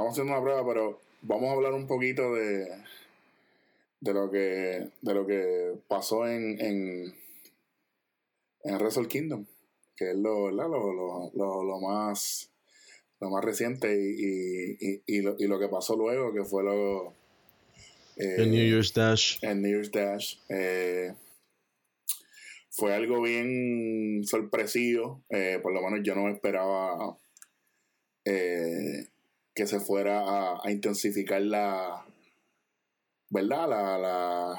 estamos haciendo una prueba, pero vamos a hablar un poquito de, de lo que de lo que pasó en, en, en Wrestle Kingdom, que es lo, lo, lo, lo, lo más lo más reciente y, y, y, lo, y lo que pasó luego, que fue lo... Eh, el New Year's Dash. El New Year's Dash. Eh, fue algo bien sorpresivo, eh, por lo menos yo no esperaba eh, que se fuera a, intensificar la, ¿verdad? La,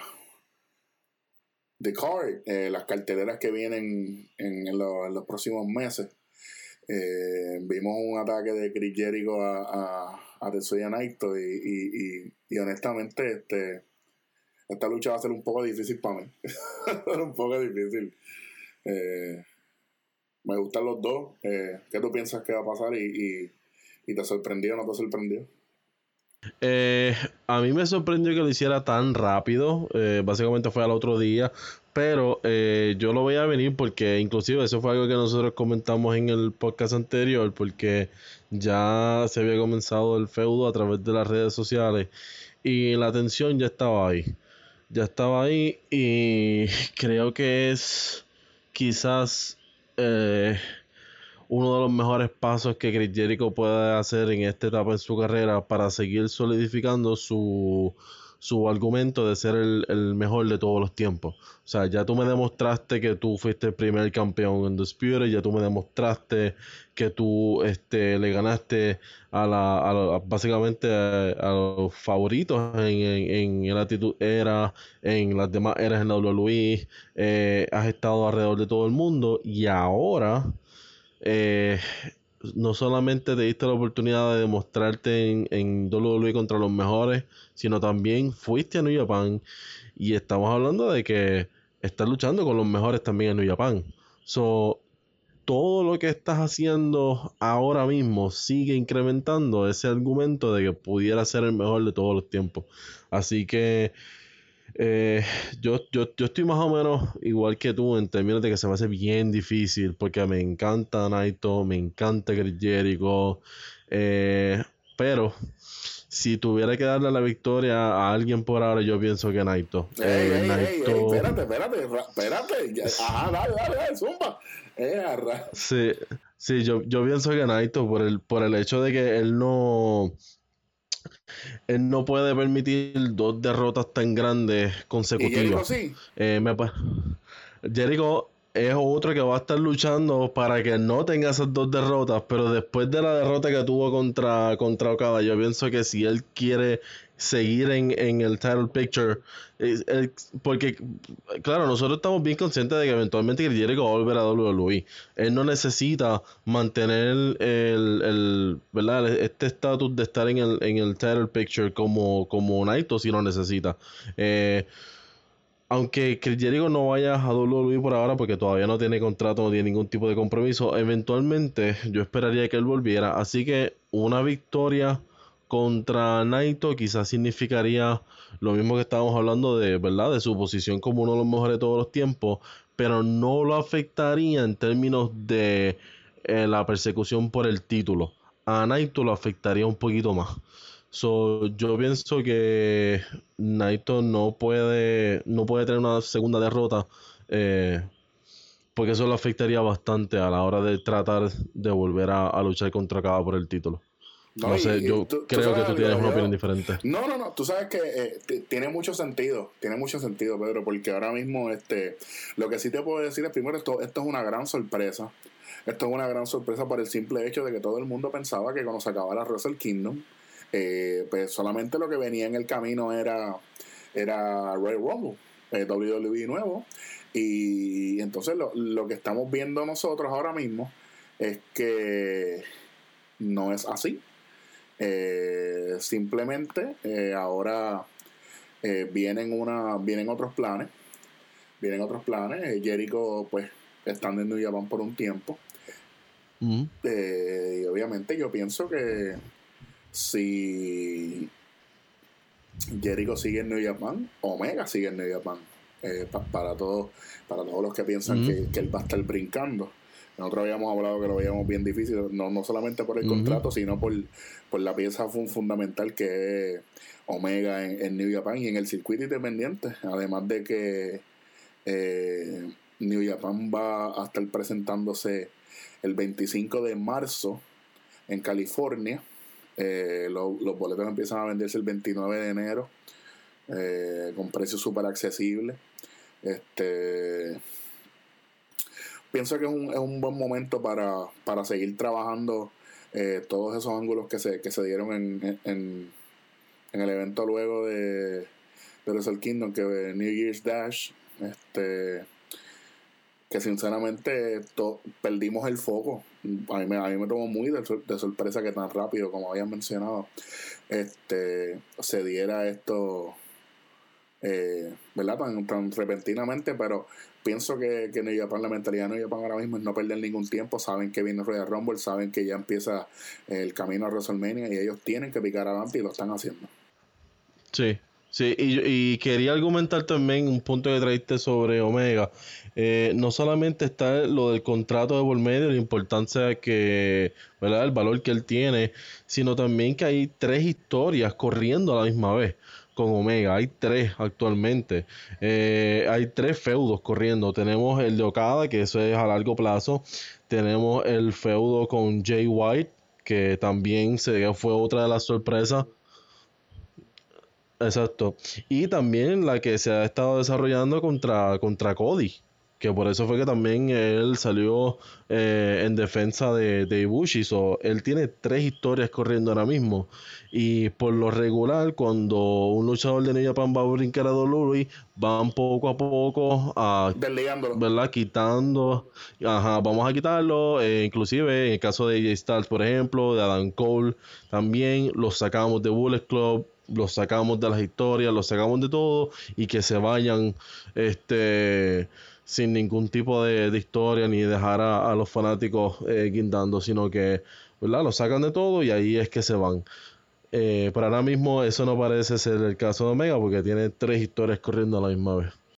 the card, eh, las carteleras que vienen en, en, lo, en los próximos meses. Eh, vimos un ataque de Chris Jericho a, a, a Tetsuya Naito y, honestamente este esta lucha va a ser un poco difícil para mí. un poco difícil. Eh, me gustan los dos. ¿Qué tú piensas que va a pasar y, y te sorprendió o no te sorprendió? Eh, a mí me sorprendió que lo hiciera tan rápido. Eh, básicamente fue al otro día. Pero eh, yo lo voy a venir porque inclusive eso fue algo que nosotros comentamos en el podcast anterior. Porque ya se había comenzado el feudo a través de las redes sociales. Y la tensión ya estaba ahí. Ya estaba ahí. Y creo que es quizás... uno de los mejores pasos que Chris Jericho puede hacer en esta etapa en su carrera para seguir solidificando su, su argumento de ser el, el, mejor de todos los tiempos. O sea, ya tú me demostraste que tú fuiste el primer campeón en Disputed, ya tú me demostraste que tú este, le ganaste a la, a básicamente a, a, los favoritos en, en, en, la actitud era, en las demás eras en la WWE, eh, has estado alrededor de todo el mundo y ahora eh, no solamente te diste la oportunidad de demostrarte en, en WWE contra los mejores, sino también fuiste a New Japan y estamos hablando de que estás luchando con los mejores también en New Japan. So, todo lo que estás haciendo ahora mismo sigue incrementando ese argumento de que pudiera ser el mejor de todos los tiempos. Así que eh, yo, yo, yo estoy más o menos igual que tú en términos de que se me hace bien difícil porque me encanta Naito, me encanta Chris Jericho, eh, pero si tuviera que darle la victoria a alguien por ahora, yo pienso que Naito. Ey, eh, ey, Naito... Ey, espérate, espérate, espérate. Ajá, dale, dale, dale, zumba. Eh, sí, sí yo, yo pienso que Naito por el, por el hecho de que él no él no puede permitir dos derrotas tan grandes consecutivas. ¿Y Jericho sí? Eh, me Jericho es otro que va a estar luchando para que no tenga esas dos derrotas, pero después de la derrota que tuvo contra, contra Okada, yo pienso que si él quiere seguir en, en el title picture, eh, porque, claro, nosotros estamos bien conscientes de que eventualmente va a volver a WWE. Él no necesita mantener el, el ¿verdad? este estatus de estar en el, en el title picture como, como Naito si lo necesita. Eh, aunque Chris no vaya a WWE por ahora porque todavía no tiene contrato, no tiene ningún tipo de compromiso, eventualmente yo esperaría que él volviera. Así que una victoria contra Naito quizás significaría lo mismo que estábamos hablando de, ¿verdad? De su posición como uno de los mejores de todos los tiempos, pero no lo afectaría en términos de eh, la persecución por el título. A Naito lo afectaría un poquito más. Yo pienso que Naito no puede, no puede tener una segunda derrota. Eh, porque eso le afectaría bastante a la hora de tratar de volver a, luchar contra Cada por el título. No, no sé, yo tú, creo tú que tú tienes una opinión diferente. No, no, no, tú sabes que eh, tiene mucho sentido, tiene mucho sentido, Pedro, porque ahora mismo este, lo que sí te puedo decir es, primero, esto, esto es una gran sorpresa. Esto es una gran sorpresa por el simple hecho de que todo el mundo pensaba que cuando se acabara Wrestle Kingdom, eh, pues solamente lo que venía en el camino era, era Royal Rumble, eh, WWE nuevo. Y entonces lo, lo que estamos viendo nosotros ahora mismo es que no es así. Eh, simplemente eh, ahora eh, vienen una vienen otros planes vienen otros planes Jericho pues estando en New Japan por un tiempo mm. y obviamente yo pienso que si Jericho sigue en New Japan, Omega sigue en New Japan. Pa, para todos para todos los que piensan mm. que, que, él va a estar brincando. Nosotros habíamos hablado que lo veíamos bien difícil, no, no solamente por el contrato, sino por, por la pieza fundamental que es Omega en, New Japan y en el circuito independiente. Además de que eh, New Japan va a estar presentándose el 25 de marzo en California. Eh, los boletos empiezan a venderse el 29 de enero eh, con precios súper accesibles. Este, pienso que es un, es un buen momento para, para seguir trabajando eh, todos esos ángulos que se, que se dieron en, en, en el evento luego de, de Wrestle Kingdom, que New Year's Dash, este que sinceramente perdimos el foco. A mí, me, a mí me tomó muy de, de, sorpresa que tan rápido, como habían mencionado, este se diera esto eh, ¿verdad? Tan, repentinamente, pero pienso que, que New Japan, la mentalidad de New Japan ahora mismo es no perder ningún tiempo, saben que viene Royal Rumble, saben que ya empieza el camino a WrestleMania y ellos tienen que picar adelante y lo están haciendo. Sí, sí, y, y quería argumentar también un punto que traiste sobre Omega. Eh, no solamente está lo del contrato de por medio, la importancia que, ¿verdad? El valor que él tiene, sino también que hay tres historias corriendo a la misma vez con Omega. Hay tres actualmente. Eh, hay tres feudos corriendo. Tenemos el de Okada, que eso es a largo plazo. Tenemos el feudo con Jay White, que también se, fue otra de las sorpresas. Exacto. Y también la que se ha estado desarrollando contra, contra Cody que por eso fue que también él salió eh, en defensa de, de Ibushi. So, él tiene tres historias corriendo ahora mismo. Y por lo regular, cuando un luchador de New Japan va a brincar a Dolores, van poco a poco a... ¿Verdad? Quitando... Ajá, vamos a quitarlo. Eh, inclusive en el caso de AJ Styles, por ejemplo, de Adam Cole, también los sacamos de Bullet Club los sacamos de las historias, los sacamos de todo y que se vayan este sin ningún tipo de, historia ni dejar a, los fanáticos eh, guindando, sino que ¿verdad? lo sacan de todo y ahí es que se van. Eh, pero ahora mismo eso no parece ser el caso de Omega porque tiene tres historias corriendo a la misma vez.